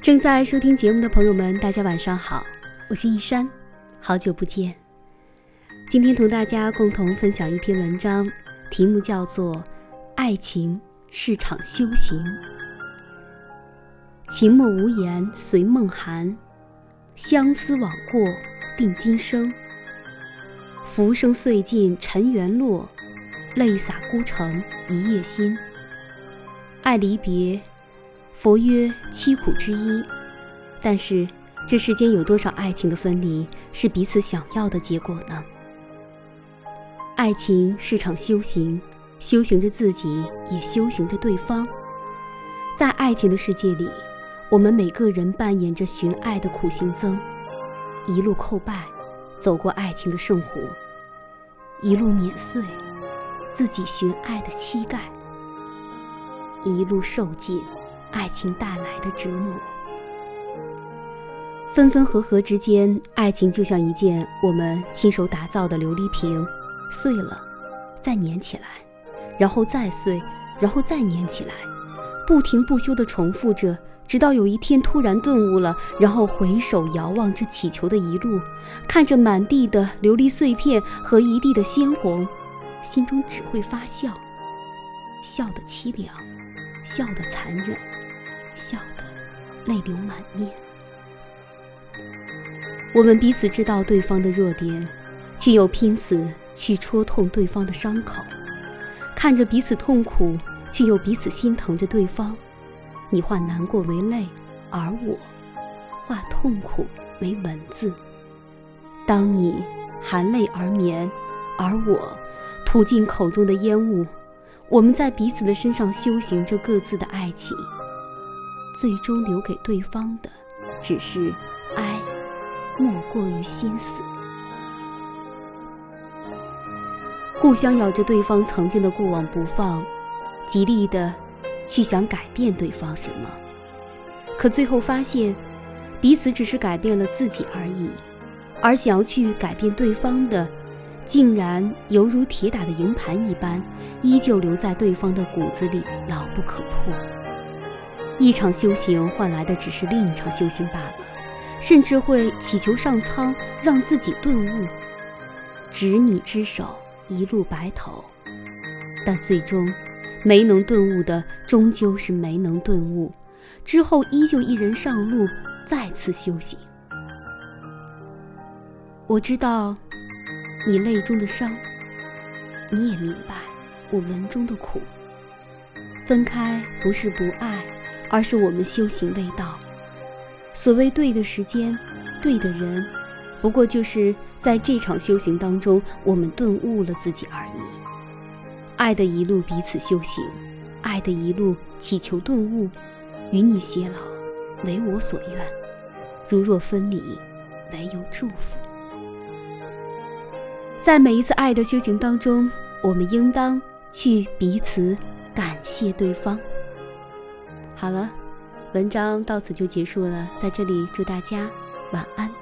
正在收听节目的朋友们，大家晚上好，我是一山，好久不见。今天同大家共同分享一篇文章，题目叫做《爱情是场修行》。情默无言随梦寒，相思枉过定今生。浮生碎尽尘缘落，泪洒孤城一夜心。爱离别。佛曰：“七苦之一。”但是，这世间有多少爱情的分离是彼此想要的结果呢？爱情是场修行，修行着自己，也修行着对方。在爱情的世界里，我们每个人扮演着寻爱的苦行僧，一路叩拜，走过爱情的圣湖，一路碾碎自己寻爱的膝盖，一路受尽。爱情带来的折磨，分分合合之间，爱情就像一件我们亲手打造的琉璃瓶，碎了，再粘起来，然后再碎，然后再粘起来，不停不休地重复着，直到有一天突然顿悟了，然后回首遥望这祈求的一路，看着满地的琉璃碎片和一地的鲜红，心中只会发笑，笑得凄凉，笑得残忍。笑得泪流满面。我们彼此知道对方的弱点，却又拼死去戳痛对方的伤口，看着彼此痛苦，却又彼此心疼着对方。你化难过为泪，而我化痛苦为文字。当你含泪而眠，而我吐尽口中的烟雾，我们在彼此的身上修行着各自的爱情。最终留给对方的，只是哀，莫过于心死。互相咬着对方曾经的过往不放，极力的去想改变对方什么，可最后发现，彼此只是改变了自己而已，而想要去改变对方的，竟然犹如铁打的营盘一般，依旧留在对方的骨子里，牢不可破。一场修行换来的只是另一场修行罢了，甚至会祈求上苍让自己顿悟，执你之手，一路白头。但最终没能顿悟的，终究是没能顿悟，之后依旧一人上路，再次修行。我知道你泪中的伤，你也明白我文中的苦。分开不是不爱。而是我们修行未到。所谓对的时间，对的人，不过就是在这场修行当中，我们顿悟了自己而已。爱的一路彼此修行，爱的一路祈求顿悟，与你偕老，唯我所愿。如若分离，唯有祝福。在每一次爱的修行当中，我们应当去彼此感谢对方。好了，文章到此就结束了。在这里祝大家晚安。